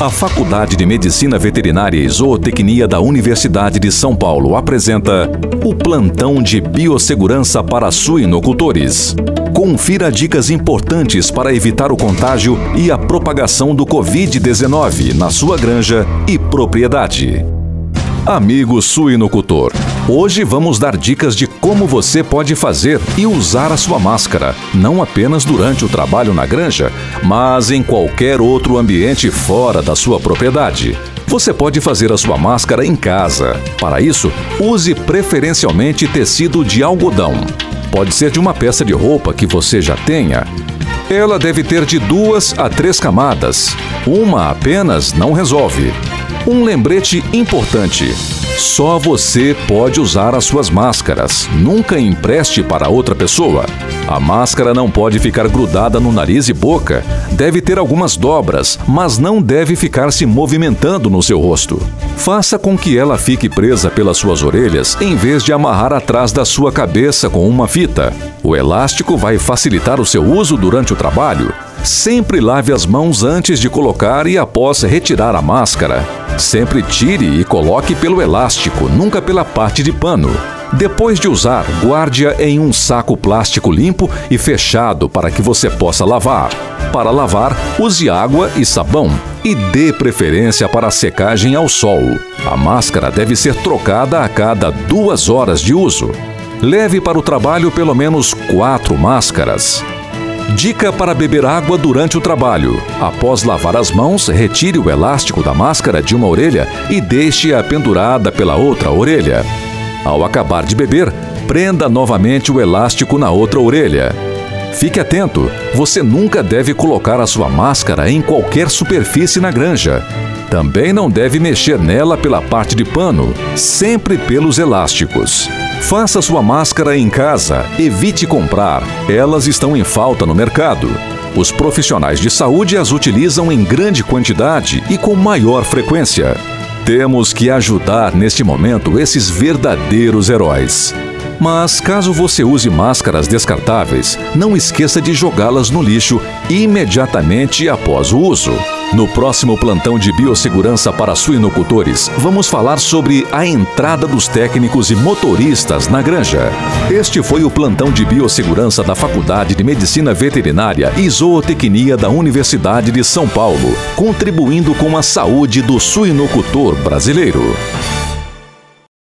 A Faculdade de Medicina Veterinária e Zootecnia da Universidade de São Paulo apresenta o Plantão de Biossegurança para Suinocultores. Confira dicas importantes para evitar o contágio e a propagação do Covid-19 na sua granja e propriedade. Amigo suinocultor, hoje vamos dar dicas de como você pode fazer e usar a sua máscara, não apenas durante o trabalho na granja, mas em qualquer outro ambiente fora da sua propriedade. Você pode fazer a sua máscara em casa. Para isso, use preferencialmente tecido de algodão. Pode ser de uma peça de roupa que você já tenha. Ela deve ter de duas a três camadas. Uma apenas não resolve. Um lembrete importante: só você pode usar as suas máscaras. Nunca empreste para outra pessoa. A máscara não pode ficar grudada no nariz e boca. Deve ter algumas dobras, mas não deve ficar se movimentando no seu rosto. Faça com que ela fique presa pelas suas orelhas em vez de amarrar atrás da sua cabeça com uma fita. O elástico vai facilitar o seu uso durante o trabalho. Sempre lave as mãos antes de colocar e após retirar a máscara. Sempre tire e coloque pelo elástico, nunca pela parte de pano. Depois de usar, guarde-a em um saco plástico limpo e fechado para que você possa lavar. Para lavar, use água e sabão e dê preferência para a secagem ao sol. A máscara deve ser trocada a cada duas horas de uso. Leve para o trabalho pelo menos quatro máscaras. Dica para beber água durante o trabalho. Após lavar as mãos, retire o elástico da máscara de uma orelha e deixe-a pendurada pela outra orelha. Ao acabar de beber, prenda novamente o elástico na outra orelha. Fique atento, você nunca deve colocar a sua máscara em qualquer superfície na granja. Também não deve mexer nela pela parte de pano, sempre pelos elásticos. Faça sua máscara em casa, evite comprar, elas estão em falta no mercado. Os profissionais de saúde as utilizam em grande quantidade e com maior frequência. Temos que ajudar neste momento esses verdadeiros heróis. Mas caso você use máscaras descartáveis, não esqueça de jogá-las no lixo imediatamente após o uso. No próximo plantão de biossegurança para suinocultores, vamos falar sobre a entrada dos técnicos e motoristas na granja. Este foi o plantão de biossegurança da Faculdade de Medicina Veterinária e Zootecnia da Universidade de São Paulo, contribuindo com a saúde do suinocultor brasileiro.